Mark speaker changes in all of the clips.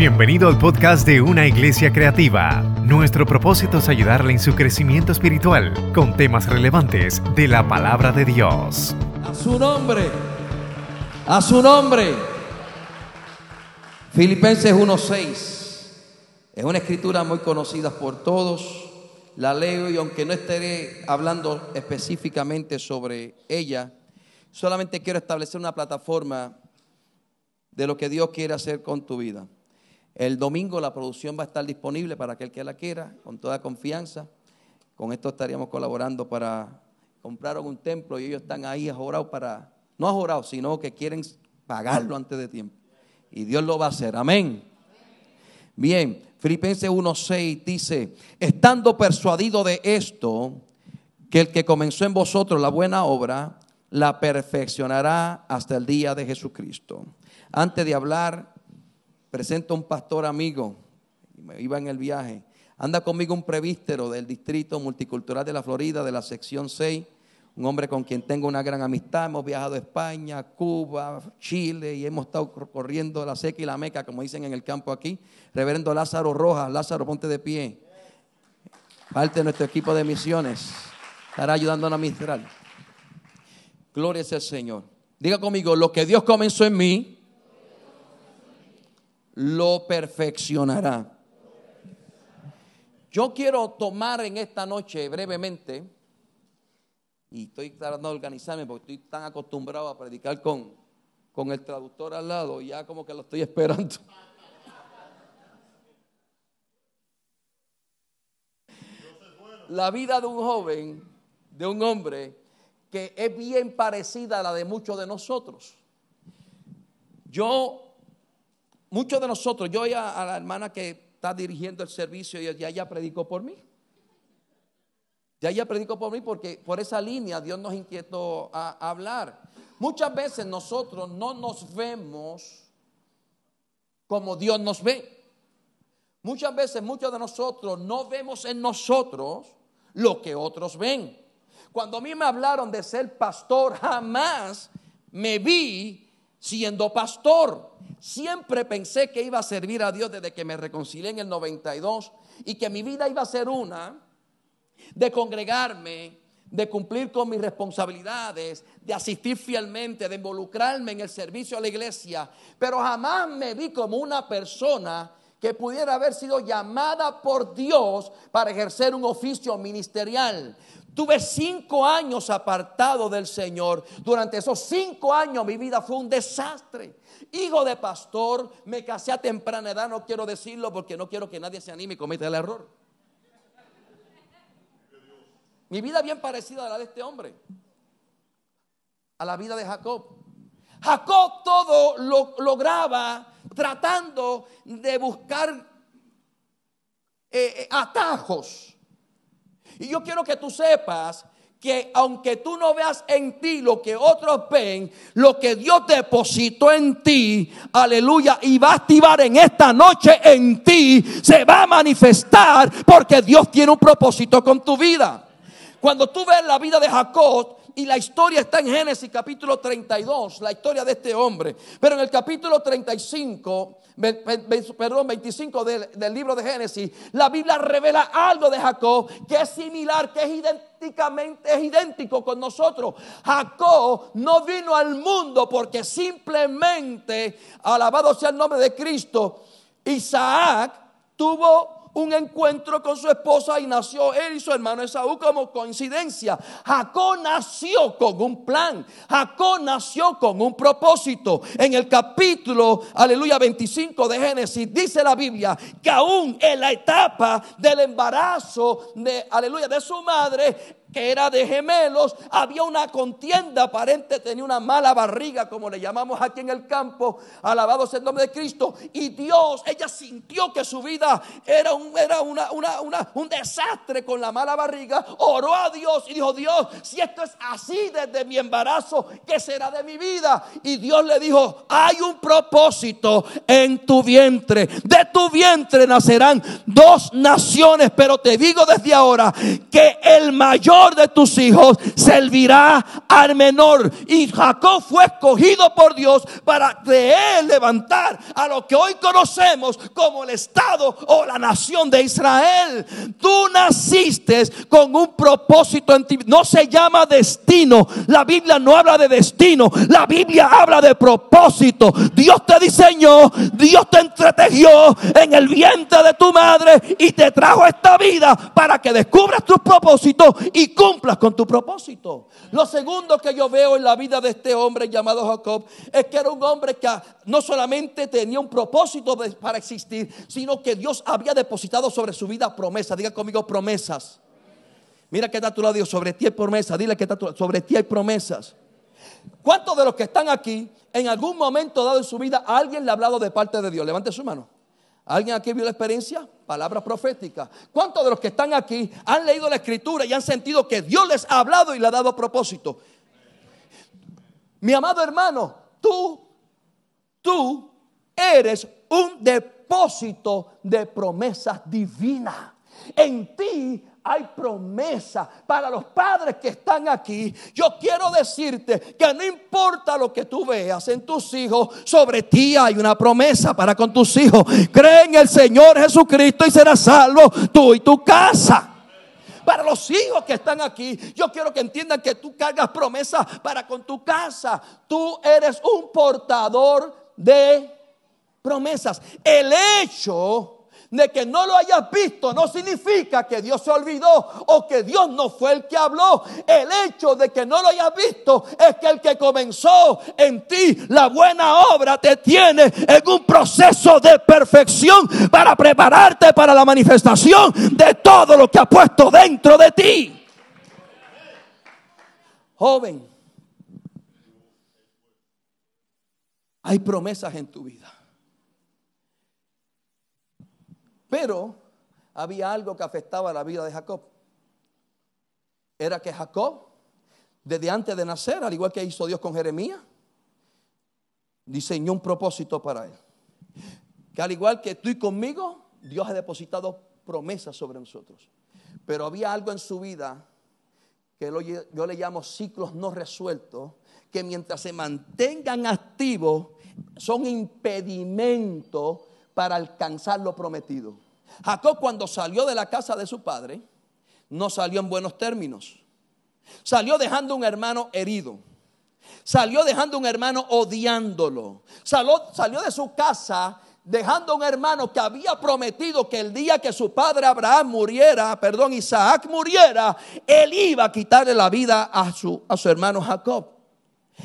Speaker 1: Bienvenido al podcast de Una Iglesia Creativa. Nuestro propósito es ayudarle en su crecimiento espiritual con temas relevantes de la palabra de Dios.
Speaker 2: A su nombre. A su nombre. Filipenses 1.6. Es una escritura muy conocida por todos. La leo y aunque no estaré hablando específicamente sobre ella, solamente quiero establecer una plataforma de lo que Dios quiere hacer con tu vida. El domingo la producción va a estar disponible para aquel que la quiera, con toda confianza. Con esto estaríamos colaborando para comprar un templo y ellos están ahí ajorados para, no ajorados, sino que quieren pagarlo antes de tiempo. Y Dios lo va a hacer. Amén. Bien, Filipenses 1.6 dice, estando persuadido de esto, que el que comenzó en vosotros la buena obra, la perfeccionará hasta el día de Jesucristo. Antes de hablar, presento a un pastor amigo, me iba en el viaje. Anda conmigo un prevístero del Distrito Multicultural de la Florida, de la sección 6, un hombre con quien tengo una gran amistad. Hemos viajado a España, Cuba, Chile y hemos estado corriendo la seca y la meca, como dicen en el campo aquí. Reverendo Lázaro Rojas, Lázaro, ponte de pie. Parte de nuestro equipo de misiones. Estará ayudándonos a ministrar. Gloria al Señor. Diga conmigo, lo que Dios comenzó en mí, lo perfeccionará. Yo quiero tomar en esta noche brevemente, y estoy tratando de organizarme porque estoy tan acostumbrado a predicar con, con el traductor al lado, ya como que lo estoy esperando. La vida de un joven, de un hombre, que es bien parecida a la de muchos de nosotros. Yo muchos de nosotros, yo ya a la hermana que está dirigiendo el servicio, ya ya predicó por mí. Ya ya predicó por mí porque por esa línea Dios nos inquietó a, a hablar. Muchas veces nosotros no nos vemos como Dios nos ve. Muchas veces muchos de nosotros no vemos en nosotros lo que otros ven. Cuando a mí me hablaron de ser pastor, jamás me vi siendo pastor. Siempre pensé que iba a servir a Dios desde que me reconcilié en el 92 y que mi vida iba a ser una de congregarme, de cumplir con mis responsabilidades, de asistir fielmente, de involucrarme en el servicio a la iglesia, pero jamás me vi como una persona que pudiera haber sido llamada por Dios para ejercer un oficio ministerial. Tuve cinco años apartado del Señor. Durante esos cinco años mi vida fue un desastre. Hijo de pastor, me casé a temprana edad, no quiero decirlo porque no quiero que nadie se anime y cometa el error. Mi vida bien parecida a la de este hombre, a la vida de Jacob. Jacob todo lo lograba tratando de buscar eh, eh, atajos. Y yo quiero que tú sepas que aunque tú no veas en ti lo que otros ven, lo que Dios depositó en ti, aleluya, y va a activar en esta noche en ti, se va a manifestar porque Dios tiene un propósito con tu vida. Cuando tú ves la vida de Jacob, y la historia está en Génesis capítulo 32, la historia de este hombre. Pero en el capítulo 35, perdón, 25 del, del, libro de Génesis, la Biblia revela algo de Jacob que es similar, que es idénticamente, es idéntico con nosotros. Jacob no vino al mundo porque simplemente, alabado sea el nombre de Cristo, Isaac tuvo un encuentro con su esposa y nació él y su hermano Esaú como coincidencia. Jacob nació con un plan. Jacob nació con un propósito. En el capítulo, aleluya, 25 de Génesis, dice la Biblia que aún en la etapa del embarazo de, aleluya, de su madre, que era de gemelos, había una contienda aparente, tenía una mala barriga, como le llamamos aquí en el campo, alabado sea el nombre de Cristo, y Dios, ella sintió que su vida era un, una, una, un desastre con la mala barriga, oró a Dios y dijo, Dios, si esto es así desde mi embarazo, ¿qué será de mi vida? Y Dios le dijo, hay un propósito en tu vientre, de tu vientre nacerán dos naciones, pero te digo desde ahora que el mayor de tus hijos servirá al menor. Y Jacob fue escogido por Dios para de él levantar a lo que hoy conocemos como el Estado o la nación de Israel. Tú naciste con un propósito en ti. No se llama destino. La Biblia no habla de destino. La Biblia habla de propósito. Dios te diseñó, Dios te entretejió en el vientre de tu madre y te trajo esta vida para que descubras tus propósitos y cumplas con tu propósito. Lo segundo que yo veo en la vida de este hombre llamado Jacob es que era un hombre que no solamente tenía un propósito para existir, sino que Dios había depositado sobre su vida promesas. Diga conmigo promesas. Mira que está tu lado, Dios, sobre ti hay promesas. Dile que está tu, sobre ti hay promesas. ¿Cuántos de los que están aquí en algún momento dado en su vida alguien le ha hablado de parte de Dios? Levante su mano. ¿Alguien aquí vio la experiencia? Palabra profética. ¿Cuántos de los que están aquí han leído la escritura y han sentido que Dios les ha hablado y le ha dado propósito? Mi amado hermano, tú, tú eres un depósito de promesas divinas. En ti hay promesa para los padres que están aquí. Yo quiero decirte que no importa lo que tú veas en tus hijos, sobre ti hay una promesa para con tus hijos. Cree en el Señor Jesucristo y serás salvo tú y tu casa. Para los hijos que están aquí, yo quiero que entiendan que tú cargas promesas para con tu casa. Tú eres un portador de promesas. El hecho de que no lo hayas visto no significa que Dios se olvidó o que Dios no fue el que habló. El hecho de que no lo hayas visto es que el que comenzó en ti la buena obra te tiene en un proceso de perfección para prepararte para la manifestación de todo lo que ha puesto dentro de ti. Joven, hay promesas en tu vida. Pero había algo que afectaba la vida de Jacob. Era que Jacob, desde antes de nacer, al igual que hizo Dios con Jeremías, diseñó un propósito para él. Que al igual que tú y conmigo, Dios ha depositado promesas sobre nosotros. Pero había algo en su vida que yo le llamo ciclos no resueltos, que mientras se mantengan activos, son impedimentos para alcanzar lo prometido. Jacob cuando salió de la casa de su padre, no salió en buenos términos. Salió dejando un hermano herido. Salió dejando un hermano odiándolo. Salió, salió de su casa dejando un hermano que había prometido que el día que su padre Abraham muriera, perdón, Isaac muriera, él iba a quitarle la vida a su, a su hermano Jacob.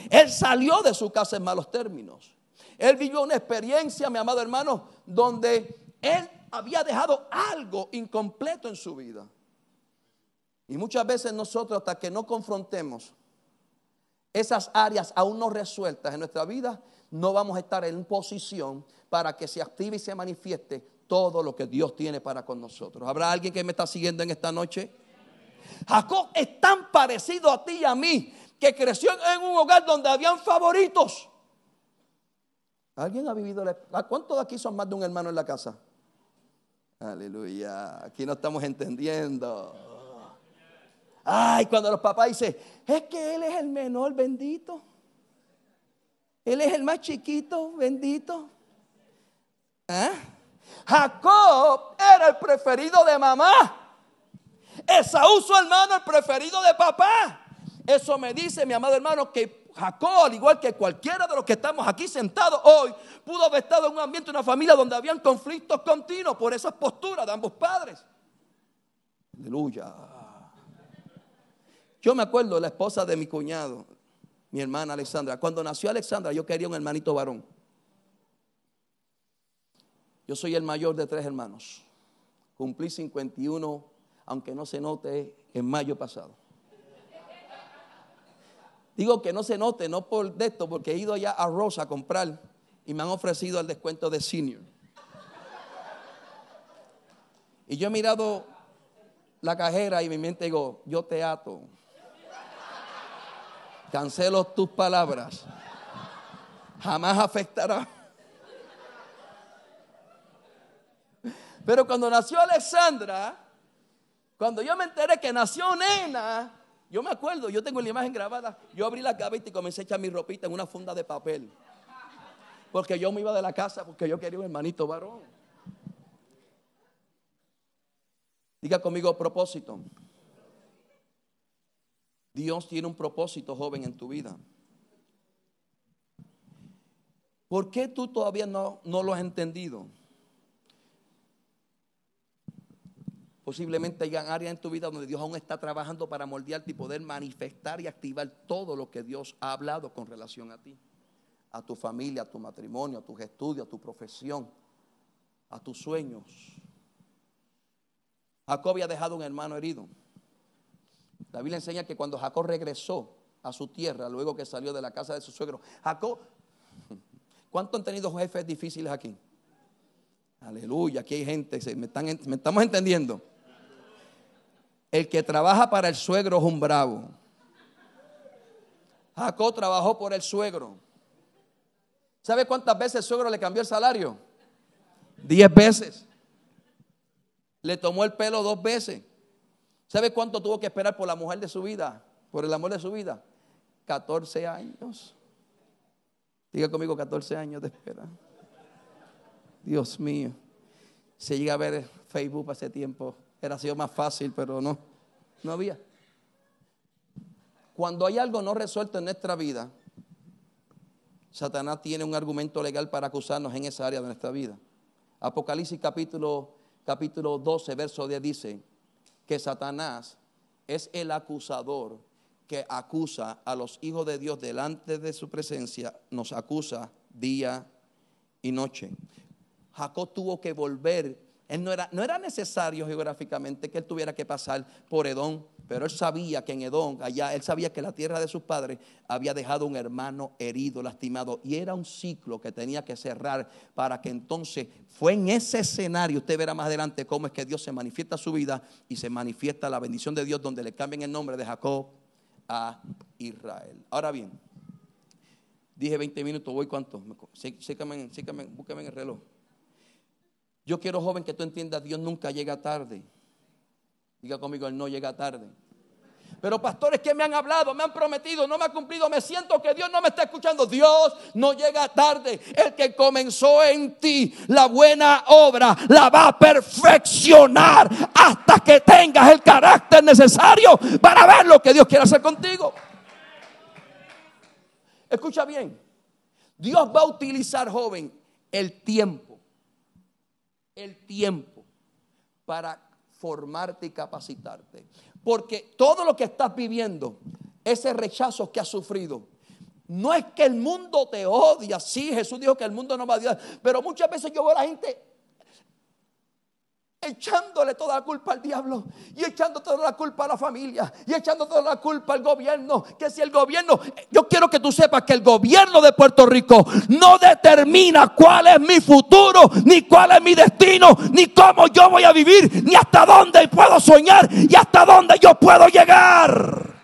Speaker 2: Él salió de su casa en malos términos. Él vivió una experiencia, mi amado hermano, donde él había dejado algo incompleto en su vida. Y muchas veces nosotros, hasta que no confrontemos esas áreas aún no resueltas en nuestra vida, no vamos a estar en posición para que se active y se manifieste todo lo que Dios tiene para con nosotros. ¿Habrá alguien que me está siguiendo en esta noche? Jacob es tan parecido a ti y a mí que creció en un hogar donde habían favoritos. ¿Alguien ha vivido la... ¿Cuántos de aquí son más de un hermano en la casa? Aleluya. Aquí no estamos entendiendo. Ay, cuando los papás dicen, es que él es el menor bendito. Él es el más chiquito bendito. ¿Ah? Jacob era el preferido de mamá. Esaú, su hermano, el preferido de papá. Eso me dice, mi amado hermano, que Jacob, al igual que cualquiera de los que estamos aquí sentados hoy, pudo haber estado en un ambiente, una familia donde habían conflictos continuos por esas posturas de ambos padres. Aleluya. Yo me acuerdo la esposa de mi cuñado, mi hermana Alexandra. Cuando nació Alexandra, yo quería un hermanito varón. Yo soy el mayor de tres hermanos. Cumplí 51, aunque no se note, en mayo pasado. Digo que no se note, no por esto, porque he ido allá a Rosa a comprar y me han ofrecido el descuento de senior. Y yo he mirado la cajera y mi mente digo, yo te ato. Cancelo tus palabras. Jamás afectará. Pero cuando nació Alexandra, Cuando yo me enteré que nació nena, yo me acuerdo, yo tengo la imagen grabada, yo abrí la gaveta y comencé a echar mi ropita en una funda de papel. Porque yo me iba de la casa porque yo quería un hermanito varón. Diga conmigo propósito. Dios tiene un propósito joven en tu vida. ¿Por qué tú todavía no, no lo has entendido? Posiblemente hay áreas en tu vida donde Dios aún está trabajando para moldearte y poder manifestar y activar todo lo que Dios ha hablado con relación a ti, a tu familia, a tu matrimonio, a tus estudios, a tu profesión, a tus sueños. Jacob había dejado un hermano herido. La Biblia enseña que cuando Jacob regresó a su tierra, luego que salió de la casa de su suegro, Jacob, ¿cuánto han tenido jefes difíciles aquí? Aleluya, aquí hay gente, me estamos entendiendo. El que trabaja para el suegro es un bravo. Jacob trabajó por el suegro. ¿Sabe cuántas veces el suegro le cambió el salario? Diez veces. Le tomó el pelo dos veces. ¿Sabe cuánto tuvo que esperar por la mujer de su vida? Por el amor de su vida. 14 años. Diga conmigo 14 años de espera. Dios mío. Se llega a ver Facebook hace tiempo. Era sido más fácil, pero no. No había. Cuando hay algo no resuelto en nuestra vida, Satanás tiene un argumento legal para acusarnos en esa área de nuestra vida. Apocalipsis capítulo, capítulo 12, verso 10 dice que Satanás es el acusador que acusa a los hijos de Dios delante de su presencia, nos acusa día y noche. Jacob tuvo que volver. Él no, era, no era necesario geográficamente que él tuviera que pasar por Edom, pero él sabía que en Edom, allá, él sabía que la tierra de sus padres había dejado un hermano herido, lastimado, y era un ciclo que tenía que cerrar para que entonces fue en ese escenario, usted verá más adelante cómo es que Dios se manifiesta su vida y se manifiesta la bendición de Dios donde le cambian el nombre de Jacob a Israel. Ahora bien, dije 20 minutos, voy cuánto, sícame, sícame, búsqueme en el reloj. Yo quiero, joven, que tú entiendas, Dios nunca llega tarde. Diga conmigo, Él no llega tarde. Pero pastores que me han hablado, me han prometido, no me ha cumplido, me siento que Dios no me está escuchando. Dios no llega tarde. El que comenzó en ti la buena obra la va a perfeccionar hasta que tengas el carácter necesario para ver lo que Dios quiere hacer contigo. Escucha bien, Dios va a utilizar, joven, el tiempo el tiempo para formarte y capacitarte. Porque todo lo que estás viviendo, ese rechazo que has sufrido, no es que el mundo te odia. Sí, Jesús dijo que el mundo no va a odiar. Pero muchas veces yo veo a la gente echándole toda la culpa al diablo y echando toda la culpa a la familia y echando toda la culpa al gobierno. Que si el gobierno, yo quiero que tú sepas que el gobierno de Puerto Rico no determina cuál es mi futuro, ni cuál es mi destino, ni cómo yo voy a vivir, ni hasta dónde puedo soñar y hasta dónde yo puedo llegar.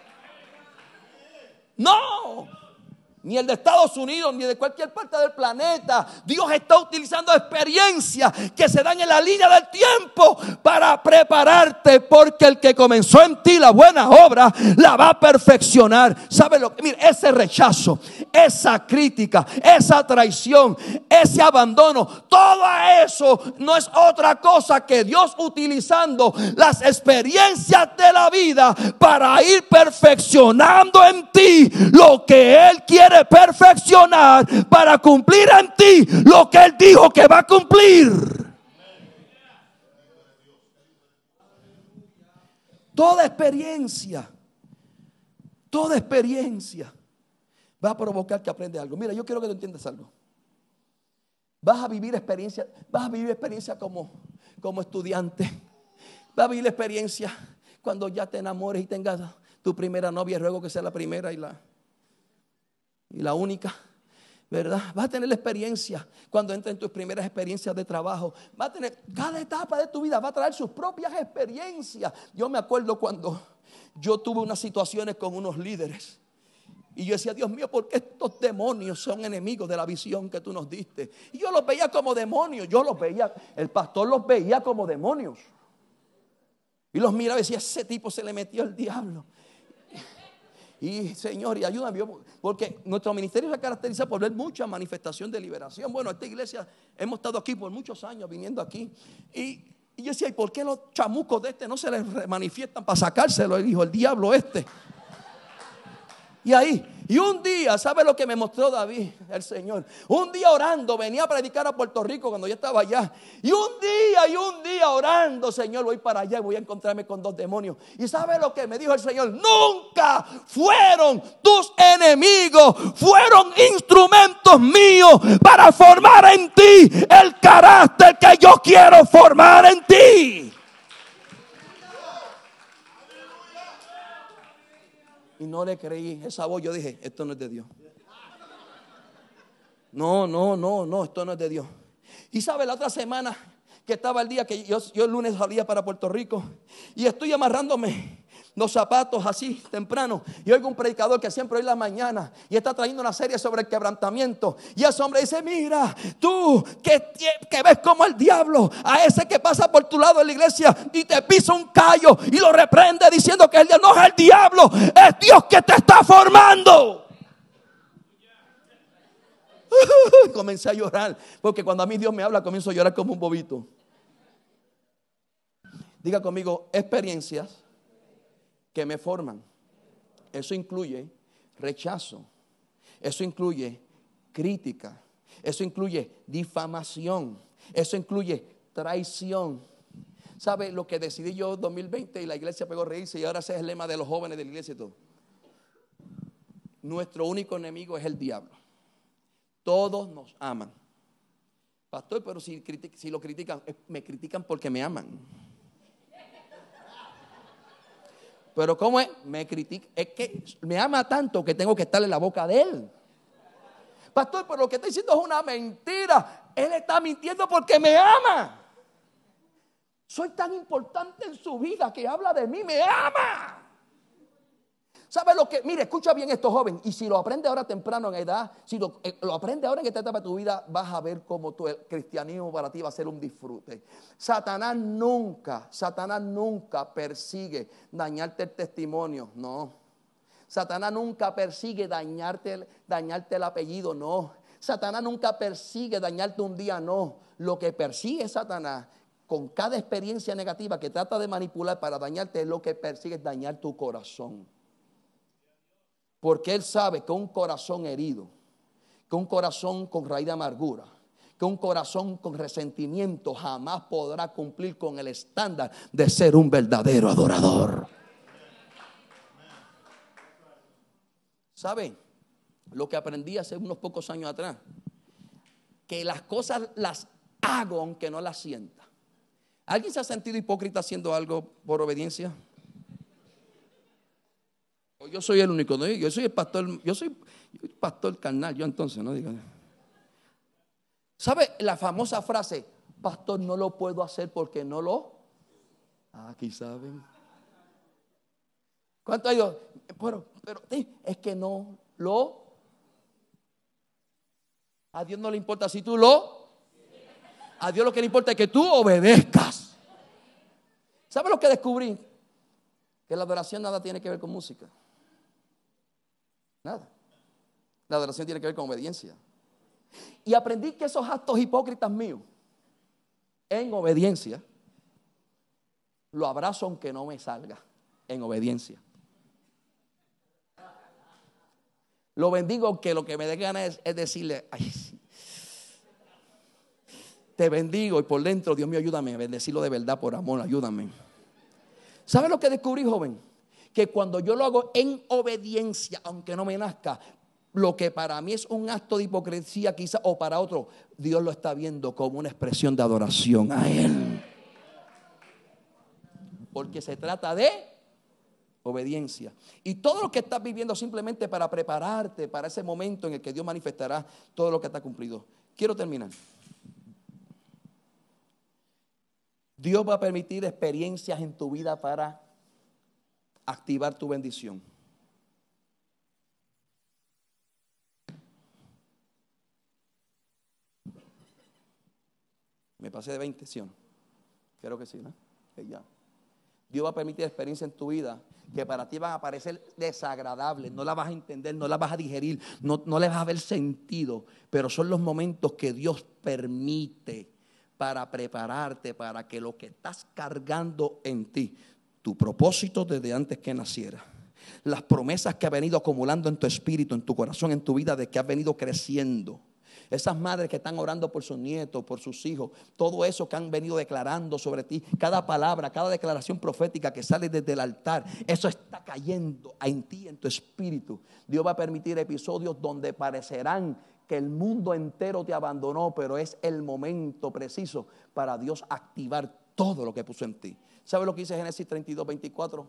Speaker 2: No, ni el de Estados Unidos, ni de cualquier parte del planeta. Dios está utilizando experiencias que se dan en la línea del tiempo para prepararte, porque el que comenzó en ti la buena obra la va a perfeccionar. ¿Sabe lo que? Mire, ese rechazo, esa crítica, esa traición, ese abandono, todo eso no es otra cosa que Dios utilizando las experiencias de la vida para ir perfeccionando en ti lo que Él quiere perfeccionar para cumplir en ti lo que Él dijo que va a cumplir. Toda experiencia, toda experiencia va a provocar que aprende algo. Mira, yo quiero que tú entiendas algo. Vas a vivir experiencia, vas a vivir experiencia como, como estudiante. Vas a vivir experiencia cuando ya te enamores y tengas tu primera novia. Ruego que sea la primera y la, y la única, ¿verdad? Vas a tener la experiencia cuando entres en tus primeras experiencias de trabajo. Va a tener, cada etapa de tu vida va a traer sus propias experiencias. Yo me acuerdo cuando yo tuve unas situaciones con unos líderes. Y yo decía, Dios mío, ¿por qué estos demonios son enemigos de la visión que tú nos diste? Y yo los veía como demonios, yo los veía, el pastor los veía como demonios. Y los miraba y decía, ese tipo se le metió el diablo. Y Señor, y ayúdame, porque nuestro ministerio se caracteriza por ver mucha manifestación de liberación. Bueno, esta iglesia, hemos estado aquí por muchos años, viniendo aquí. Y, yo decía, ¿y por qué los chamucos de este no se les manifiestan para sacárselo? Y dijo, el diablo este. Y ahí, y un día, ¿sabe lo que me mostró David, el Señor? Un día orando, venía a predicar a Puerto Rico cuando yo estaba allá. Y un día, y un día orando, Señor, voy para allá y voy a encontrarme con dos demonios. Y ¿sabe lo que me dijo el Señor? Nunca fueron tus enemigos, fueron instrumentos míos para formar en ti el carácter que yo quiero formar en ti. Y no le creí. Esa voz yo dije, esto no es de Dios. No, no, no, no, esto no es de Dios. Y sabe, la otra semana que estaba el día que yo, yo el lunes salía para Puerto Rico y estoy amarrándome los zapatos así temprano. Y oigo un predicador que siempre hoy la mañana y está trayendo una serie sobre el quebrantamiento. Y ese hombre dice: Mira, tú que, que ves como el diablo, a ese que pasa por tu lado en la iglesia y te pisa un callo y lo reprende diciendo que el no es el diablo, es Dios que te está formando. Comencé a llorar, porque cuando a mí Dios me habla, comienzo a llorar como un bobito. Diga conmigo, experiencias que me forman. Eso incluye rechazo. Eso incluye crítica. Eso incluye difamación. Eso incluye traición. ¿Sabe lo que decidí yo en 2020 y la iglesia pegó reírse y ahora ese es el lema de los jóvenes de la iglesia y todo? Nuestro único enemigo es el diablo. Todos nos aman. Pastor, pero si, si lo critican, me critican porque me aman. Pero ¿cómo es? Me critica. Es que me ama tanto que tengo que estar en la boca de él. Pastor, pero lo que está diciendo es una mentira. Él está mintiendo porque me ama. Soy tan importante en su vida que habla de mí, me ama. ¿Sabe lo que? Mire, escucha bien esto, joven. Y si lo aprende ahora temprano en edad, si lo, eh, aprende ahora en esta etapa de tu vida, vas a ver cómo tu, el cristianismo para ti va a ser un disfrute. Satanás nunca, Satanás nunca persigue dañarte el testimonio, no. Satanás nunca persigue dañarte, dañarte el apellido, no. Satanás nunca persigue dañarte un día, no. Lo que persigue Satanás con cada experiencia negativa que trata de manipular para dañarte es lo que persigue dañar tu corazón. Porque Él sabe que un corazón herido, que un corazón con raíz de amargura, que un corazón con resentimiento jamás podrá cumplir con el estándar de ser un verdadero adorador. ¿Saben? Lo que aprendí hace unos pocos años atrás, que las cosas las hago aunque no las sienta. ¿Alguien se ha sentido hipócrita haciendo algo por obediencia? Yo soy el único, ¿no? yo soy el pastor, yo soy pastor carnal, yo entonces, ¿no? Digo. ¿Sabe la famosa frase? Pastor, no lo puedo hacer porque no lo. Ah, aquí saben. ¿Cuánto hay? Pero, pero es que no lo. A Dios no le importa si tú lo. A Dios lo que le importa es que tú obedezcas. ¿Sabe lo que descubrí? Que la adoración nada tiene que ver con música. Nada. La adoración tiene que ver con obediencia. Y aprendí que esos actos hipócritas míos, en obediencia, lo abrazo aunque no me salga, en obediencia. Lo bendigo aunque lo que me dé ganas es, decirle, ay, te bendigo y por dentro, Dios mío, ayúdame a bendecirlo de verdad por amor, ayúdame. ¿Sabe lo que descubrí, joven? Que cuando yo lo hago en obediencia, aunque no me nazca, lo que para mí es un acto de hipocresía quizá, o para otro, Dios lo está viendo como una expresión de adoración a Él. Porque se trata de obediencia. Y todo lo que estás viviendo simplemente para prepararte para ese momento en el que Dios manifestará todo lo que está cumplido. Quiero terminar. Dios va a permitir experiencias en tu vida para activar tu bendición. Me pasé de 20, ¿sí? Creo que sí, ¿no? ya. Dios va a permitir experiencias en tu vida que para ti van a parecer desagradables, no las vas a entender, no las vas a digerir, no, no le vas a ver sentido, pero son los momentos que Dios permite para prepararte para que lo que estás cargando en ti, tu propósito desde antes que naciera, las promesas que ha venido acumulando en tu espíritu, en tu corazón, en tu vida, de que has venido creciendo, esas madres que están orando por sus nietos, por sus hijos, todo eso que han venido declarando sobre ti, cada palabra, cada declaración profética que sale desde el altar, eso está cayendo en ti, en tu espíritu. Dios va a permitir episodios donde parecerán que el mundo entero te abandonó, pero es el momento preciso para Dios activar todo lo que puso en ti. ¿Sabe lo que dice Génesis 32, 24?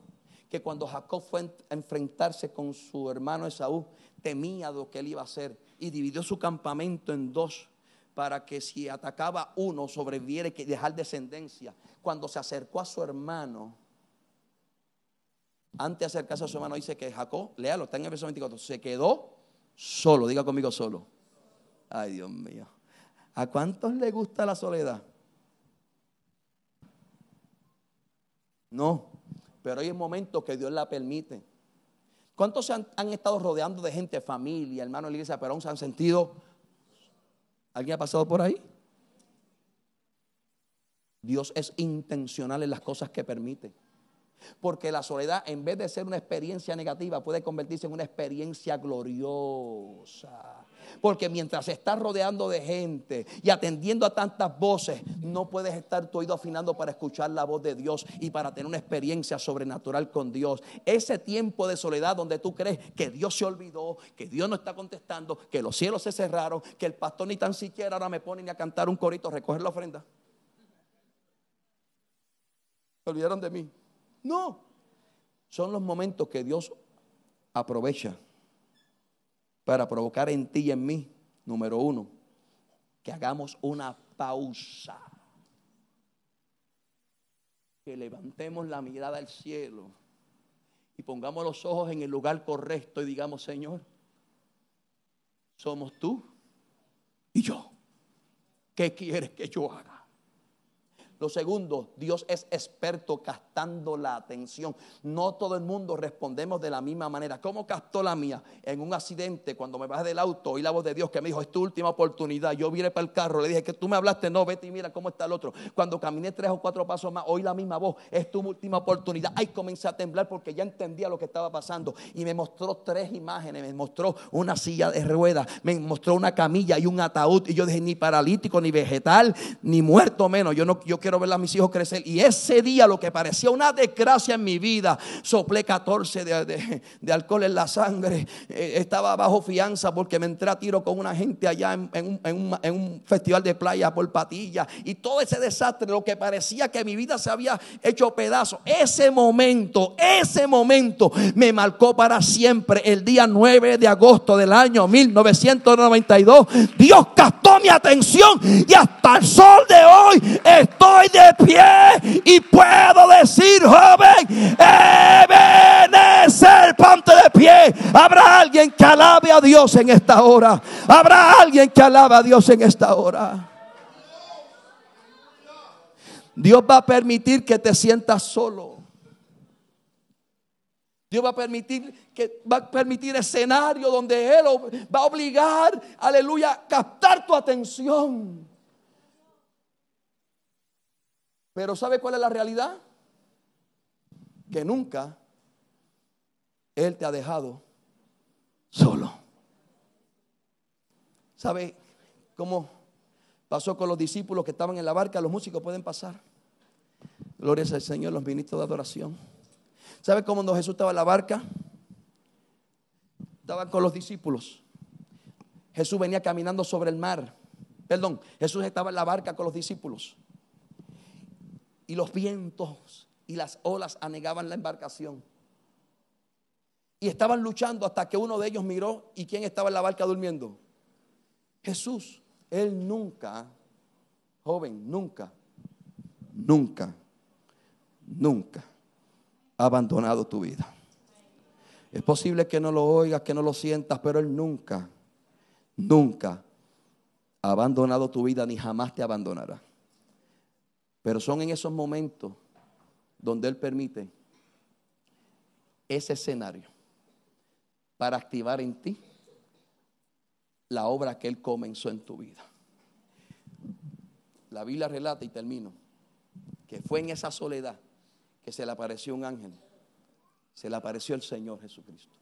Speaker 2: Que cuando Jacob fue a enfrentarse con su hermano Esaú, temía lo que él iba a hacer y dividió su campamento en dos para que si atacaba uno sobreviviera y dejar descendencia. Cuando se acercó a su hermano, antes de acercarse a su hermano, dice que Jacob, léalo, está en el verso 24, se quedó solo, diga conmigo solo. Ay, Dios mío. ¿A cuántos le gusta la soledad? No, pero hay momentos que Dios la permite. ¿Cuántos han, han, estado rodeando de gente, familia, hermano de la iglesia, pero aún se han sentido? ¿Alguien ha pasado por ahí? Dios es intencional en las cosas que permite. Porque la soledad, en vez de ser una experiencia negativa, puede convertirse en una experiencia gloriosa. Porque mientras estás rodeando de gente y atendiendo a tantas voces, no puedes estar tu oído afinando para escuchar la voz de Dios y para tener una experiencia sobrenatural con Dios. Ese tiempo de soledad donde tú crees que Dios se olvidó, que Dios no está contestando, que los cielos se cerraron, que el pastor ni tan siquiera ahora me pone ni a cantar un corito, recoger la ofrenda. ¿Se olvidaron de mí? No. Son los momentos que Dios aprovecha para provocar en ti y en mí, número uno, que hagamos una pausa. Que levantemos la mirada al cielo y pongamos los ojos en el lugar correcto y digamos, Señor, somos tú y yo. ¿Qué quieres que yo haga? Lo segundo, Dios es experto captando la atención. No todo el mundo respondemos de la misma manera. ¿Cómo captó la mía? En un accidente, cuando me bajé del auto, oí la voz de Dios que me dijo, es tu última oportunidad. Yo viré para el carro, le dije que tú me hablaste, no, vete y mira cómo está el otro. Cuando caminé tres o cuatro pasos más, oí la misma voz, es tu última oportunidad. Ahí comencé a temblar porque ya entendía lo que estaba pasando. Y me mostró tres imágenes, me mostró una silla de ruedas, me mostró una camilla y un ataúd. Y yo dije, ni paralítico, ni vegetal, ni muerto menos. Yo no, yo quiero ver a mis hijos crecer. Y ese día, lo que parecía una desgracia en mi vida, soplé 14 de, alcohol en la sangre. Eh, estaba bajo fianza porque me entré a tiro con una gente allá en, un, festival de playa por patilla. Y todo ese desastre, lo que parecía que mi vida se había hecho pedazo. Ese momento, ese momento me marcó para siempre. El día 9 de agosto del año 1992, Dios captó mi atención y hasta el sol de hoy estoy de pie y puedo decir, joven, Ebenezer, ponte de pie. Habrá alguien que alabe a Dios en esta hora. Habrá alguien que alabe a Dios en esta hora. Dios va a permitir que te sientas solo. Dios va a permitir que va a permitir escenario donde él va a obligar, aleluya, a captar tu atención. Pero ¿sabe cuál es la realidad? Que nunca Él te ha dejado solo. ¿Sabe cómo pasó con los discípulos que estaban en la barca? Los músicos pueden pasar. Gloria al Señor, los ministros de adoración. ¿Sabe cómo cuando Jesús estaba en la barca? Estaba con los discípulos. Jesús venía caminando sobre el mar. Perdón, Jesús estaba en la barca con los discípulos y los vientos y las olas anegaban la embarcación. Y estaban luchando hasta que uno de ellos miró y quién estaba en la barca durmiendo. Jesús, él nunca, joven, nunca, nunca, nunca ha abandonado tu vida. Es posible que no lo oigas, que no lo sientas, pero Él nunca, nunca ha abandonado tu vida ni jamás te abandonará. Pero son en esos momentos donde Él permite ese escenario para activar en ti la obra que Él comenzó en tu vida. La Biblia relata y termino que fue en esa soledad que se le apareció un ángel, se le apareció el Señor Jesucristo.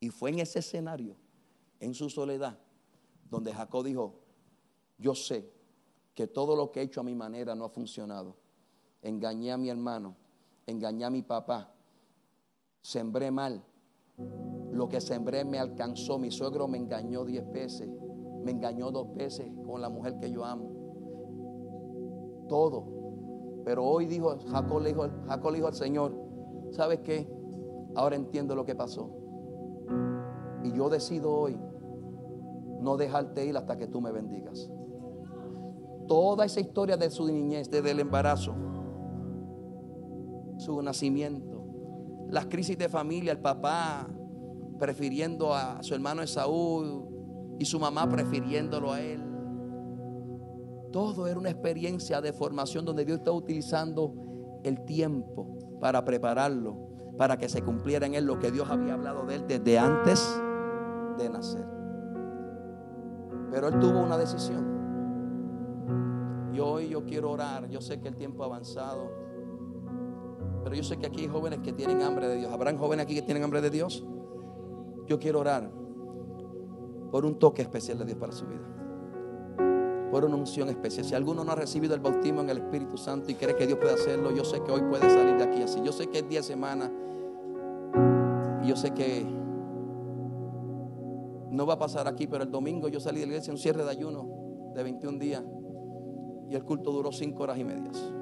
Speaker 2: Y fue en ese escenario, en su soledad, donde Jacob dijo, yo sé que todo lo que he hecho a mi manera no ha funcionado. Engañé a mi hermano, engañé a mi papá, sembré mal. Lo que sembré me alcanzó. Mi suegro me engañó diez veces, me engañó dos veces con la mujer que yo amo. Todo. Pero hoy dijo, Jacob le dijo, Jacob le dijo al Señor, ¿sabes qué? Ahora entiendo lo que pasó. Y yo decido hoy no dejarte ir hasta que tú me bendigas. Toda esa historia de su niñez, desde el embarazo, su nacimiento, las crisis de familia, el papá prefiriendo a su hermano Esaú y su mamá prefiriéndolo a él. Todo era una experiencia de formación donde Dios está utilizando el tiempo para prepararlo, para que se cumpliera en él lo que Dios había hablado de él desde antes de nacer. Pero él tuvo una decisión. Y hoy yo quiero orar. Yo sé que el tiempo ha avanzado. Pero yo sé que aquí hay jóvenes que tienen hambre de Dios. ¿Habrán jóvenes aquí que tienen hambre de Dios? Yo quiero orar por un toque especial de Dios para su vida. Por una unción especial. Si alguno no ha recibido el bautismo en el Espíritu Santo y cree que Dios puede hacerlo, yo sé que hoy puede salir de aquí así. Yo sé que es día de semana. Y yo sé que no va a pasar aquí, pero el domingo yo salí de la iglesia un cierre de ayuno de 21 días y el culto duró 5 horas y medias.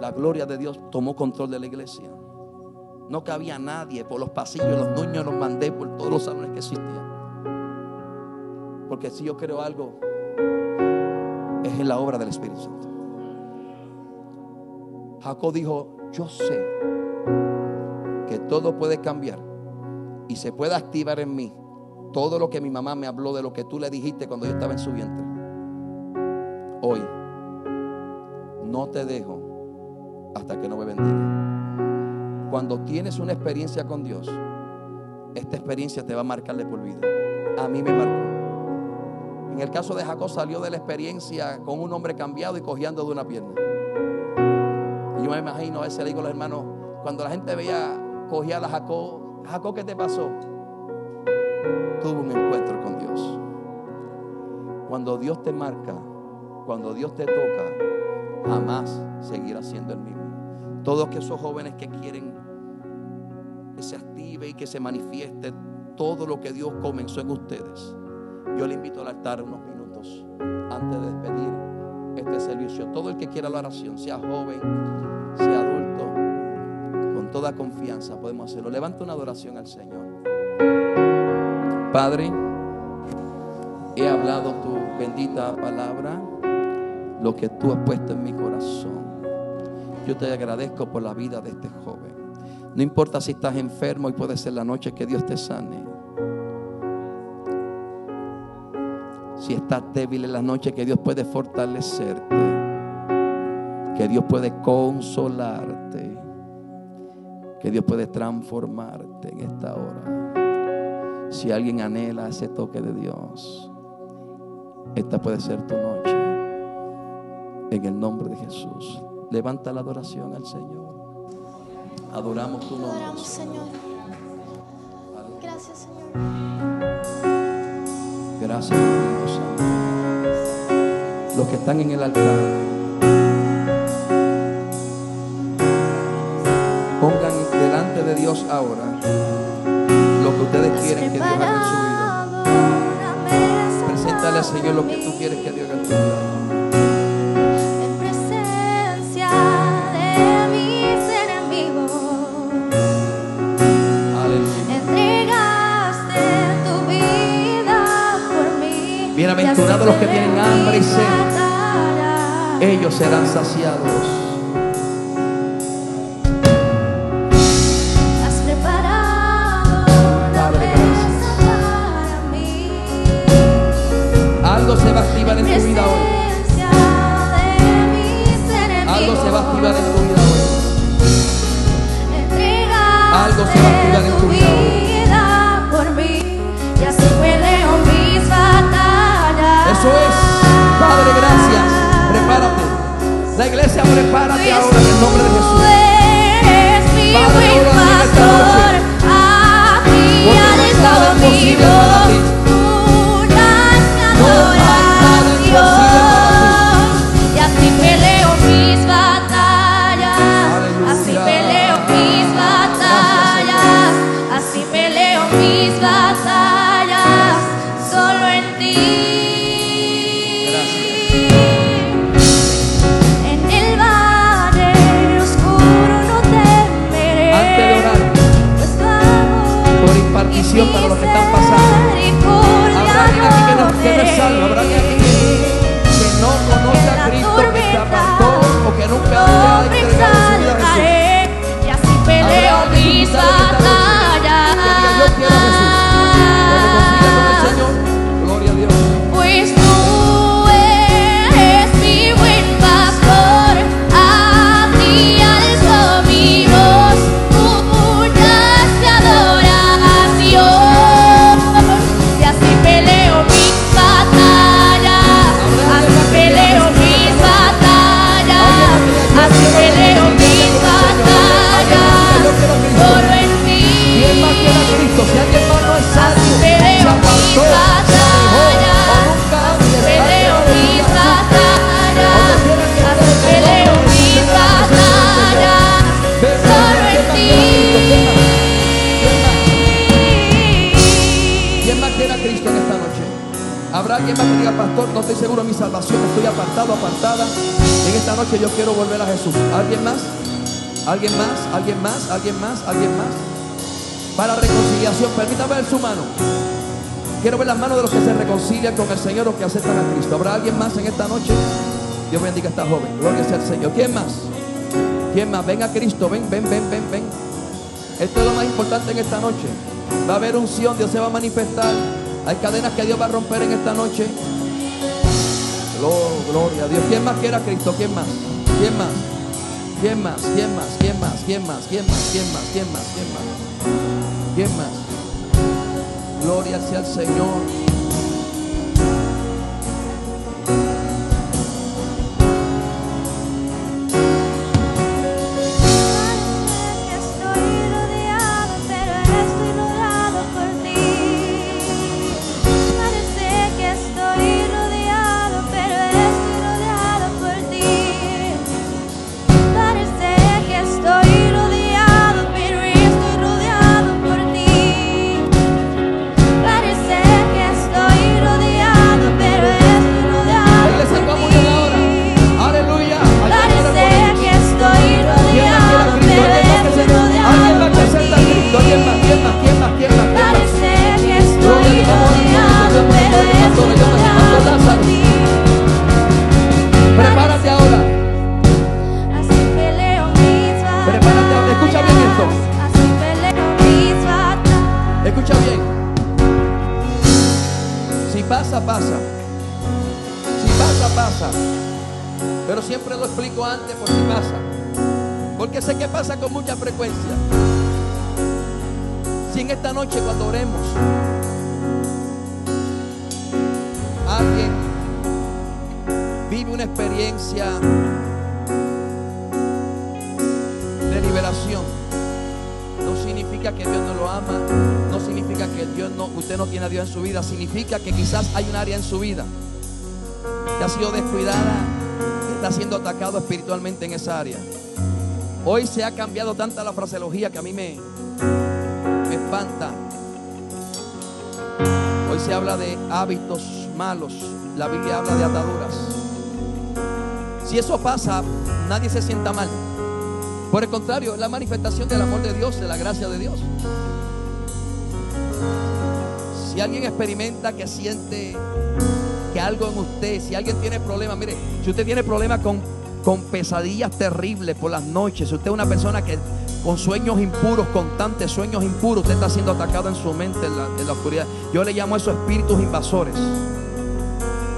Speaker 2: La gloria de Dios tomó control de la iglesia. No cabía nadie por los pasillos, los niños los mandé por todos los salones que existían. Porque si yo creo algo, es en la obra del Espíritu Santo. Jacob dijo, yo sé que todo puede cambiar y se puede activar en mí todo lo que mi mamá me habló de lo que tú le dijiste cuando yo estaba en su vientre. Hoy no te dejo hasta que no me bendiga. Cuando tienes una experiencia con Dios, esta experiencia te va a marcarle por vida. A mí me marcó. En el caso de Jacob salió de la experiencia con un hombre cambiado y cojeando de una pierna. Y yo me imagino, a veces le digo a los hermanos, cuando la gente veía cojear a Jacob, Jacob, ¿qué te pasó? tuvo un encuentro con Dios. Cuando Dios te marca, cuando Dios te toca, jamás seguirá siendo el mismo. Todos esos jóvenes que quieren que se active y que se manifieste todo lo que Dios comenzó en ustedes. Yo le invito al altar unos minutos antes de despedir este servicio. Todo el que quiera la oración, sea joven, sea adulto, con toda confianza podemos hacerlo. Levanta una adoración al Señor. Padre, he hablado tu bendita palabra, lo que tú has puesto en mi corazón. Yo te agradezco por la vida de este joven. No importa si estás enfermo y puede ser la noche que Dios te sane. Si estás débil en la noche que Dios puede fortalecerte. Que Dios puede consolarte. Que Dios puede transformarte en esta hora. Si alguien anhela ese toque de Dios, esta puede ser tu noche. En el nombre de Jesús. Levanta la adoración al Señor. Adoramos tu nombre.
Speaker 3: Adoramos, Señor. Gracias, Señor.
Speaker 2: Gracias, Dios. Los que están en el altar, pongan delante de Dios ahora lo que ustedes quieren que Dios haga en su vida. Preséntale al Señor lo que tú quieres que Dios haga en tu vida. Bienaventurados los que tienen hambre y sed, ellos serán saciados. se va a activar en tu vida hoy. Algo se va a activar en tu vida hoy. Algo se va a activar en tu vida hoy. La iglesia, prepárate ahora en el nombre de Jesús.
Speaker 3: Eres mi buen pastor, a ti
Speaker 2: Porque no hay
Speaker 3: mi
Speaker 2: salvación, estoy apartado, apartada. En esta noche yo quiero volver a Jesús. ¿Alguien más? ¿Alguien más? ¿Alguien más? ¿Alguien más? ¿Alguien más? Para reconciliación, permítame ver su mano. Quiero ver las manos de los que se reconcilian con el Señor o que aceptan a Cristo. ¿Habrá alguien más en esta noche? Dios bendiga a esta joven. Gloria sea al Señor. ¿Quién más? ¿Quién más? Ven a Cristo. Ven, ven, ven, ven, ven. Esto es lo más importante en esta noche. Va a haber unción, Dios se va a manifestar. Hay cadenas que Dios va a romper en esta noche. Glo- Gloria a Dios. ¿Quién más quiere a Cristo? ¿Quién más? ¿Quién más? ¿Quién más? ¿Quién más? ¿Quién más? ¿Quién más? ¿Quién más? ¿Quién más? ¿Quién más? ¿Quién más? ¿Quién más? Gloria sea al Señor. No significa que Dios no, usted no tiene a Dios en su vida, significa que quizás hay un área en su vida que ha sido descuidada, está siendo atacado espiritualmente en esa área. Hoy se ha cambiado tanta la fraseología que a mí me, me espanta. Hoy se habla de hábitos malos, la Biblia habla de ataduras. Si eso pasa, nadie se sienta mal. Por el contrario, es la manifestación del amor de Dios, de la gracia de Dios. Si alguien experimenta que siente que algo en usted, si alguien tiene problemas, mire, si usted tiene problemas con, con pesadillas terribles por las noches, si usted es una persona que con sueños impuros, constantes sueños impuros, usted está siendo atacado en su mente en la, en la oscuridad. Yo le llamo a esos espíritus invasores.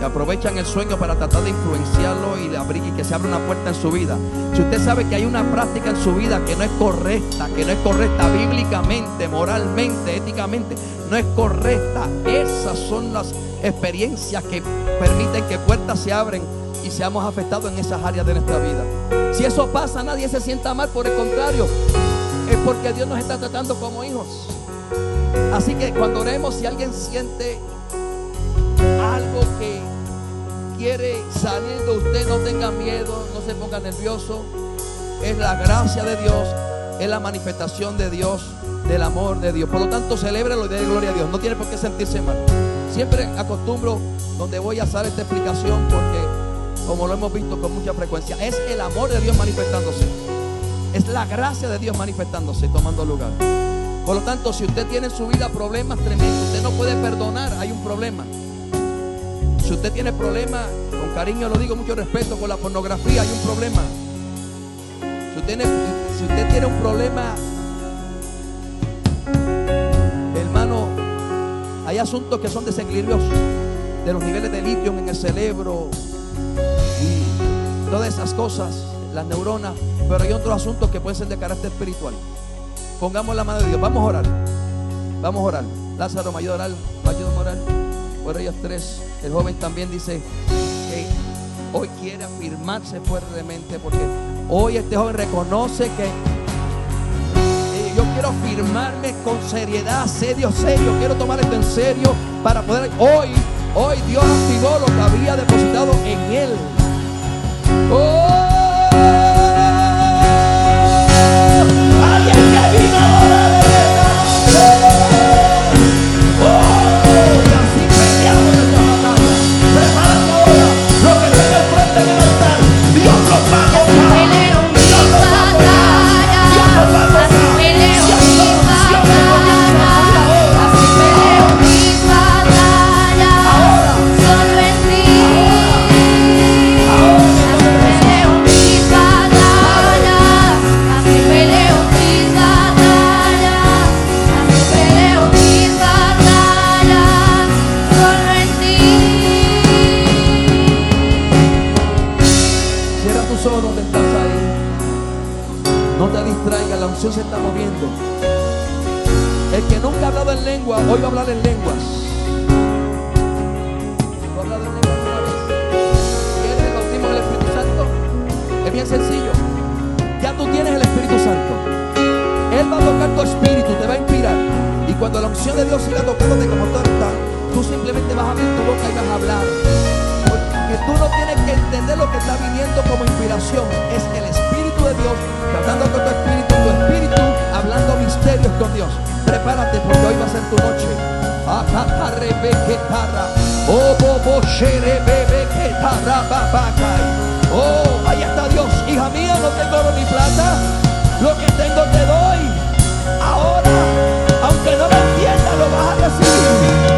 Speaker 2: Aprovechan el sueño para tratar de influenciarlo y, abrir, y que se abra una puerta en su vida. Si usted sabe que hay una práctica en su vida que no es correcta, que no es correcta bíblicamente, moralmente, éticamente, no es correcta, esas son las experiencias que permiten que puertas se abren y seamos afectados en esas áreas de nuestra vida. Si eso pasa, nadie se sienta mal, por el contrario, es porque Dios nos está tratando como hijos. Así que cuando oremos, si alguien siente algo que quiere salir de usted, no tenga miedo, no se ponga nervioso. Es la gracia de Dios, es la manifestación de Dios, del amor de Dios. Por lo tanto, celébrelo y dé gloria a Dios. No tiene por qué sentirse mal. Siempre acostumbro donde voy a hacer esta explicación porque, como lo hemos visto con mucha frecuencia, es el amor de Dios manifestándose. Es la gracia de Dios manifestándose, tomando lugar. Por lo tanto, si usted tiene en su vida problemas tremendos, usted no puede perdonar, hay un problema. Si usted tiene problemas, con cariño lo digo, mucho respeto, con la pornografía hay un problema. Si usted tiene, un problema, hermano, hay asuntos que son desequilibrios de los niveles de litio en el cerebro y todas esas cosas, las neuronas, pero hay otros asuntos que pueden ser de carácter espiritual. Pongamos la mano de Dios, vamos a orar. Vamos a orar. Lázaro, me ayuda a orar, me ayuda a orar por ellos tres. El joven también dice que hoy quiere afirmarse fuertemente porque hoy este joven reconoce que eh, yo quiero afirmarme con seriedad, serio, serio. Quiero tomar esto en serio para poder hoy, hoy Dios activó lo que había depositado en él. ¡Oh! Se está moviendo. El que nunca ha hablado en lengua, hoy va a hablar en lenguas. ¿Tú has hablado en lenguas alguna vez? ¿Quieres el bautismo del Espíritu Santo? Es bien sencillo. Ya tú tienes el Espíritu Santo. Él va a tocar tu espíritu, te va a inspirar. Y cuando la unción de Dios siga tocándote como estás, tú simplemente vas a abrir tu boca y vas a hablar. Porque tú no tienes que entender lo que está viniendo como inspiración. Es el Espíritu de Dios tratando con tu espíritu, tu espíritu hablando misterios con Dios. Prepárate porque hoy va a ser tu noche. Oh, ahí está Dios. Hija mía, no tengo oro ni plata. Lo que tengo te doy. Ahora, aunque no lo entiendas, lo vas a recibir.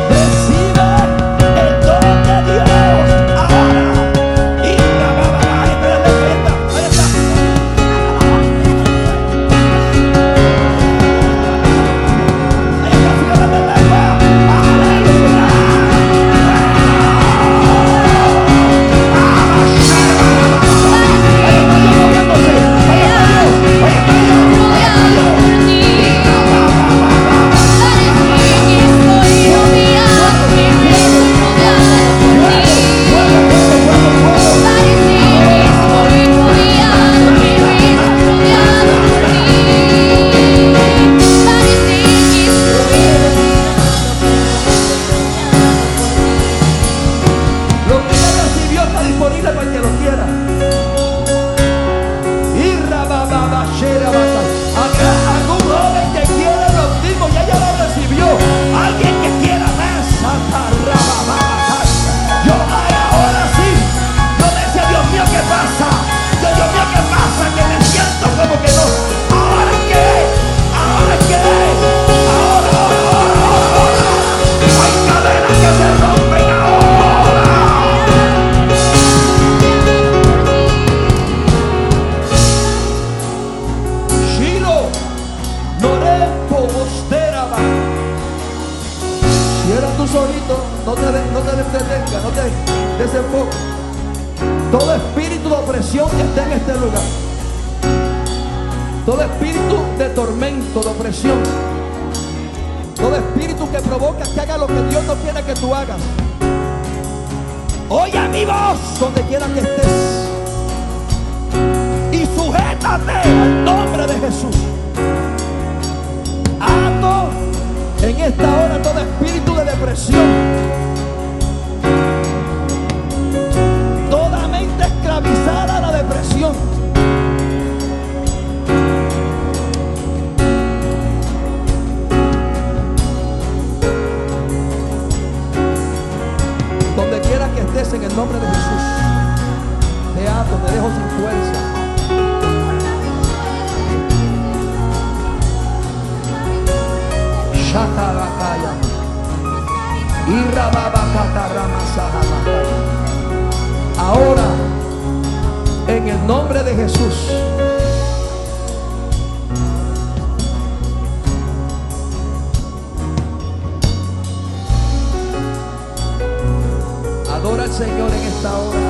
Speaker 3: Señor, en esta hora.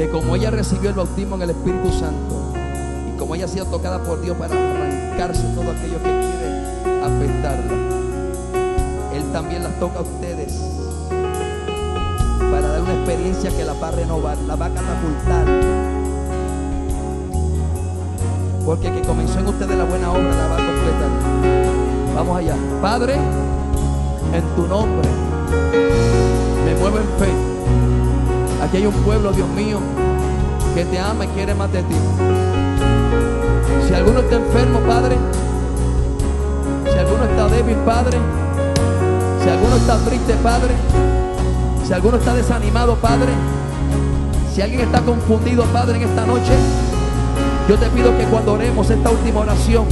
Speaker 3: que como ella recibió el bautismo en el Espíritu Santo y como ella ha sido tocada por Dios para arrancarse todo aquello que quiere afectarla, Él también las toca a ustedes para dar una experiencia que la va a renovar, la va a catapultar.
Speaker 2: Porque el que comenzó en ustedes la buena obra la va a completar. Vamos allá. Padre, en tu nombre me muevo en fe Aquí hay un pueblo, Dios mío, que te ama y quiere más de ti. Si alguno está enfermo, Padre, si alguno está débil, Padre, si alguno está triste, Padre, si alguno está desanimado, Padre, si alguien está confundido, Padre, en esta noche, yo te pido que cuando oremos esta última oración,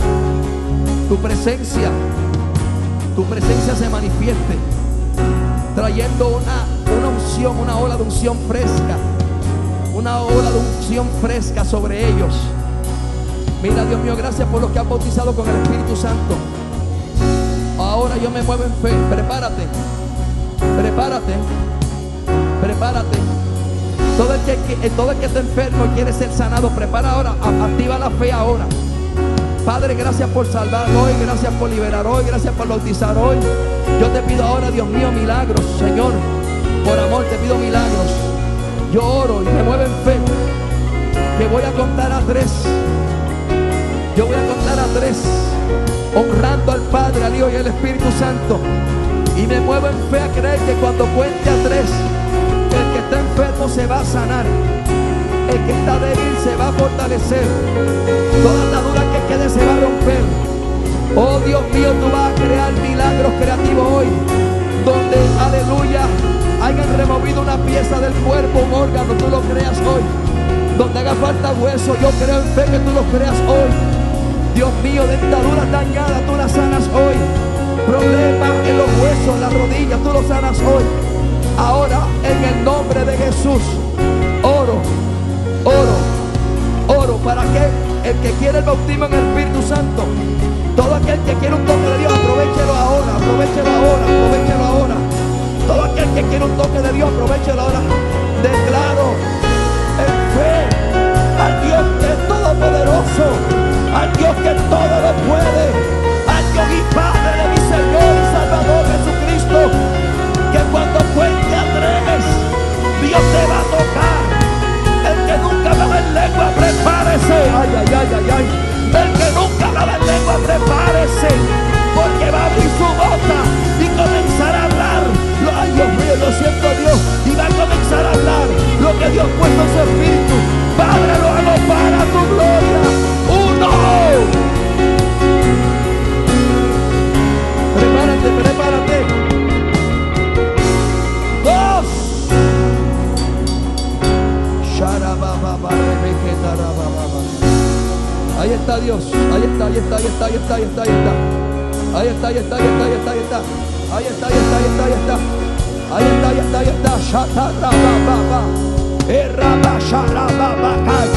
Speaker 2: tu presencia, tu presencia se manifieste, trayendo una, una unción, una ola de unción fresca, una ola de unción fresca sobre ellos. Mira, Dios mío, gracias por los que han bautizado con el Espíritu Santo. Ahora yo me muevo en fe. Prepárate. Prepárate. Prepárate. Todo el que, que- todo el que está enfermo y quiere ser sanado, prepara ahora. Activa la fe ahora. Padre, gracias por salvar hoy, gracias por liberar hoy, gracias por bautizar hoy. Yo te pido ahora, Dios mío, milagros, Señor. Por amor te pido milagros. Yo oro y me muevo en fe. Que voy a contar a tres. Yo voy a contar a tres, honrando al Padre, al Hijo y al Espíritu Santo. Y me muevo en fe a creer que cuando cuente a tres, el que está enfermo se va a sanar. El que está débil se va a fortalecer. Toda atadura que quede se va a romper. Oh Dios mío, tú vas a crear milagros creativos hoy. Donde, aleluya, hayan removido una pieza del cuerpo, un órgano, tú lo creas hoy. Donde haga falta hueso, yo creo en fe que tú lo creas hoy. Dios mío, dentaduras dañadas, tú las sanas hoy. Problemas en los huesos, en las rodillas, tú los sanas hoy. Ahora, en el nombre de Jesús, oro, oro, oro para que el que quiere el bautismo en el Espíritu Santo, todo aquel que quiere un toque de Dios, aprovechelo ahora, aprovechelo ahora, aprovechelo ahora. Todo aquel que quiere un toque de Dios, aprovechelo ahora. Declaro en fe al Dios que es todopoderoso, al Dios que todo lo puede, al Dios y Padre de mi Señor y Salvador Jesucristo, que cuando cuente a tres, Dios te va a tocar. El que nunca hablaba en lengua, prepárese. Ay, ay, ay, ay, ay. El que nunca hablaba en lengua, prepárese. Porque va a abrir su boca y comenzará a hablar. Ay, Dios mío, lo siento Dios. Y va a comenzar a hablar lo que Dios puso en su espíritu. Padre, lo hago para tu gloria. Uno. Prepárate, prepárate. Dos. Ahí está Dios, ahí está, ahí está, ahí está, ahí está, ahí está, ahí está. Ahí está, ahí está, ahí está, ahí está, ahí está. Ahí está, ahí está, ahí está, ahí está. Ahí está, ahí está, ahí está. Shatarabababa. Errabasharababakay.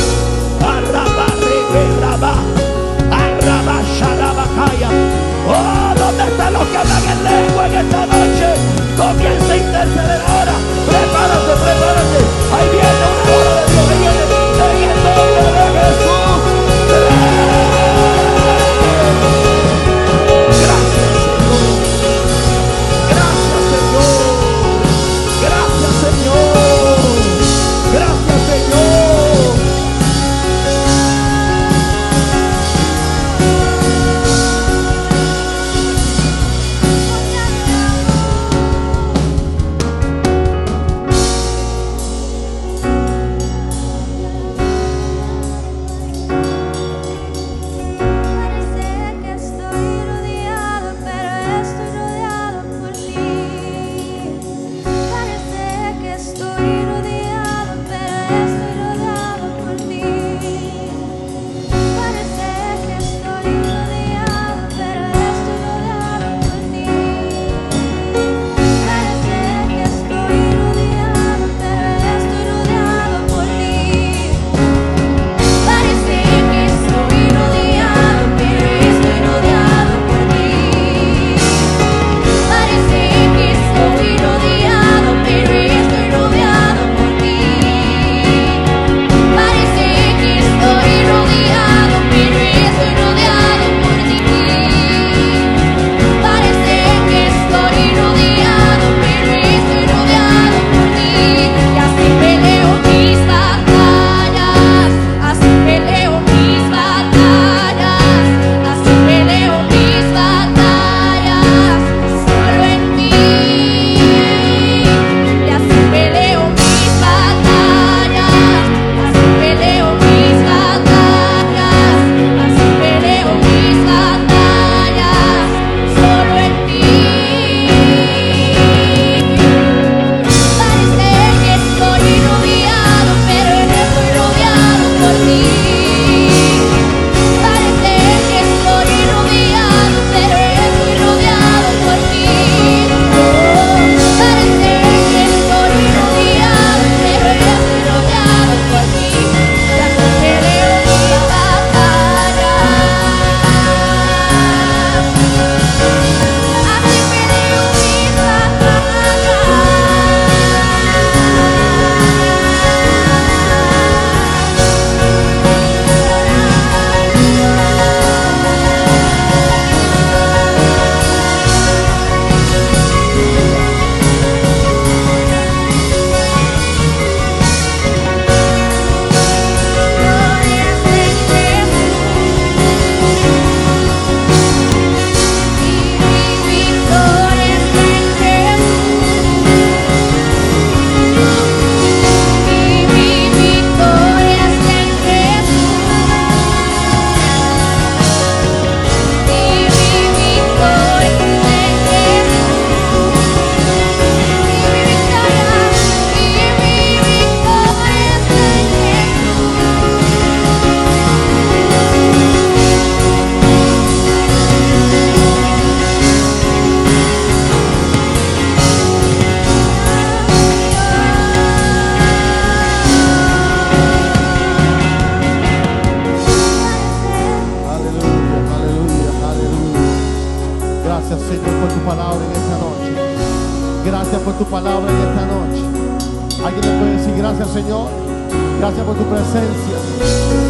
Speaker 4: Presencia.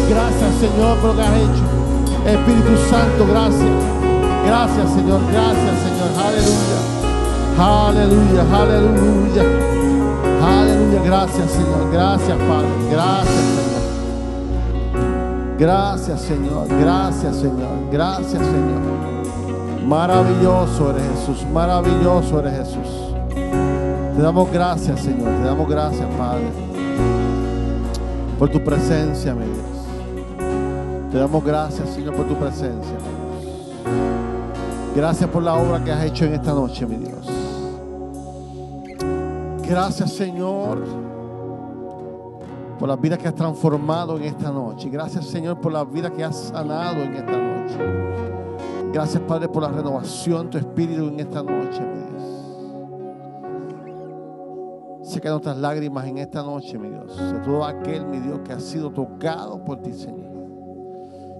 Speaker 4: Gracias, Señor, por lo que has hecho. Espíritu Santo, gracias. Gracias, Señor. Gracias, Señor. Aleluya. Aleluya, aleluya. Aleluya. Gracias, Señor. Gracias, Padre. Gracias, Señor. Gracias, Señor. Gracias, Señor. Gracias, Señor. Maravilloso eres Jesús. Maravilloso eres Jesús. Te damos gracias, Señor. Te damos gracias, Padre. Por tu presencia, mi Dios. Te damos gracias, Señor, por tu presencia. Gracias por la obra que has hecho en esta noche, mi Dios. Gracias, Señor, por las vidas que has transformado en esta noche. Gracias, Señor, por las vidas que has sanado en esta noche. Gracias, Padre, por la renovación de tu espíritu en esta noche, mi Dios. Nuestras lágrimas en esta noche, mi Dios. De todo aquel, mi Dios, que ha sido tocado por ti, Señor.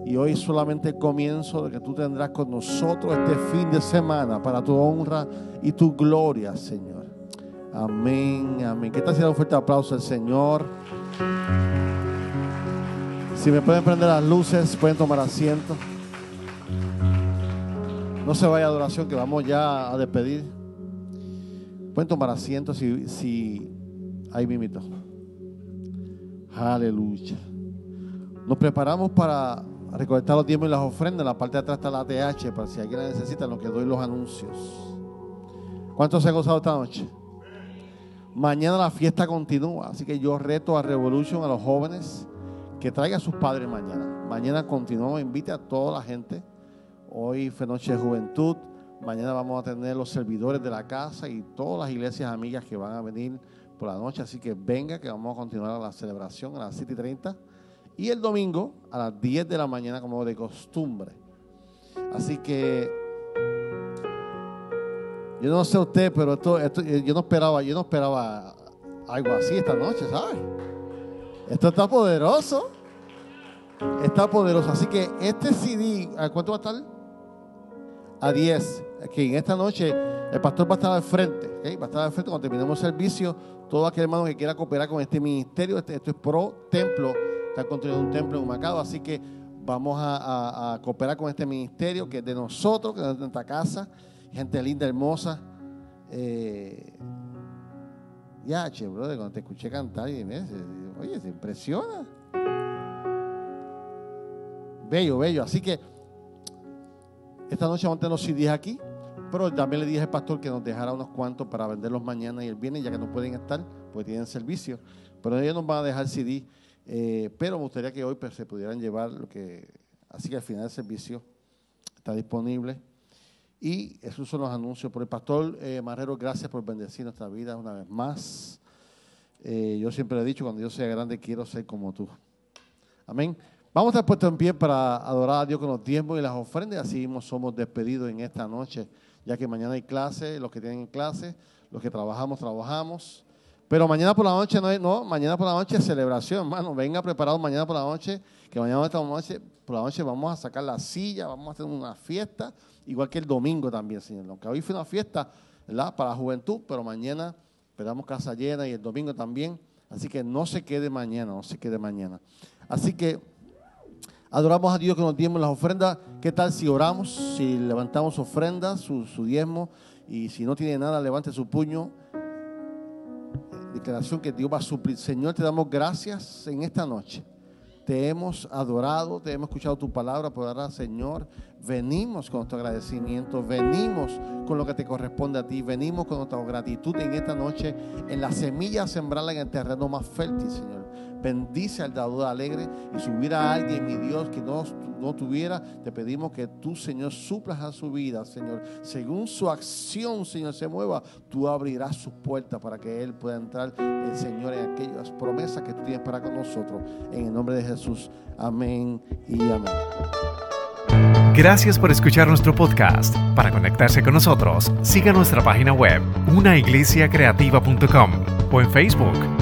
Speaker 4: Y hoy solamente el comienzo de que tú tendrás con nosotros este fin de semana para tu honra y tu gloria, Señor. Amén, amén. ¿Qué tal si un fuerte aplauso al Señor? Si me pueden prender las luces, pueden tomar asiento. No se vaya adoración, que vamos ya a despedir. Pueden tomar asiento si, si hay mimito. Aleluya. Nos preparamos para recolectar los diezmos y las ofrendas. En la parte de atrás está la TH, para si alguien la necesita, lo que doy los anuncios. ¿Cuántos se han gozado esta noche? Mañana la fiesta continúa, así que yo reto a Revolution, a los jóvenes, que traigan a sus padres mañana. Mañana continuamos, invite a toda la gente. Hoy fue noche de juventud. Mañana vamos a tener los servidores de la casa y todas las iglesias amigas que van a venir por la noche. Así que venga, que vamos a continuar la celebración a las 7 y 30. Y el domingo a las 10 de la mañana, como de costumbre. Así que yo no sé usted, pero esto, esto- yo no esperaba, yo no esperaba algo así esta noche, ¿sabes? Esto está poderoso. Está poderoso. Así que este CD, ¿a cuánto va a estar? A 10. Que en esta noche el pastor va a estar al frente. Va a estar al frente cuando terminemos el servicio. Todo aquel hermano que quiera cooperar con este ministerio, este- esto es pro templo. Está construyendo un templo en Humacao. Así que vamos a, cooperar con este ministerio que es de nosotros, que es de nuestra casa. Gente linda, hermosa. Eh, ya, che, brother, cuando te escuché cantar, y oye, se impresiona. Bello, bello. Así que esta noche vamos a tener los CDs aquí, pero también le dije al pastor que nos dejara unos cuantos para venderlos mañana y el viernes, ya que no pueden estar, porque tienen servicio. Pero ellos nos van a dejar CD. eh, pero me gustaría que hoy pues, se pudieran llevar lo que. Así que al final del servicio está disponible. Y esos son los anuncios. Por el pastor eh, Marrero, gracias por bendecir nuestra vida una vez más. Eh, yo siempre he dicho, cuando yo sea grande, quiero ser como tú. Amén. Vamos a estar puestos en pie para adorar a Dios con los diezmos y las ofrendas. Así mismo somos despedidos en esta noche, ya que mañana hay clase, los que tienen clase, los que trabajamos, trabajamos. Pero mañana por la noche no, es- no, mañana por la noche es celebración, hermano. Venga preparado mañana por la noche, que mañana esta noche, por la noche vamos a sacar la silla, vamos a hacer una fiesta, igual que el domingo también, Señor. Aunque hoy fue una fiesta, ¿verdad? Para la juventud, pero mañana esperamos casa llena y el domingo también. Así que no se quede mañana, no se quede mañana. Así que adoramos a Dios con los diezmos y las ofrendas. ¿Qué tal si oramos, si levantamos ofrendas, su, su diezmo? Y si no tiene nada, levante su puño declaración que Dios va a suplir. Señor, te damos gracias en esta noche. Te hemos adorado, te hemos escuchado tu palabra, por ahora, Señor, venimos con nuestro agradecimiento, venimos con lo que te corresponde a ti, venimos con nuestra gratitud en esta noche, en la semilla sembrarla en el terreno más fértil, Señor. Bendice al dador alegre y si hubiera alguien, mi Dios, que no, no tuviera, te pedimos que tú, Señor, suplas a su vida, Señor. Según su acción, Señor, se mueva, tú abrirás sus puertas para que Él pueda entrar, el Señor, en aquellas promesas que tú tienes para con nosotros. En el nombre de Jesús. Amén y amén.
Speaker 1: Gracias por escuchar nuestro podcast. Para conectarse con nosotros, siga nuestra página web, unaiglesiacreativa.com o en Facebook,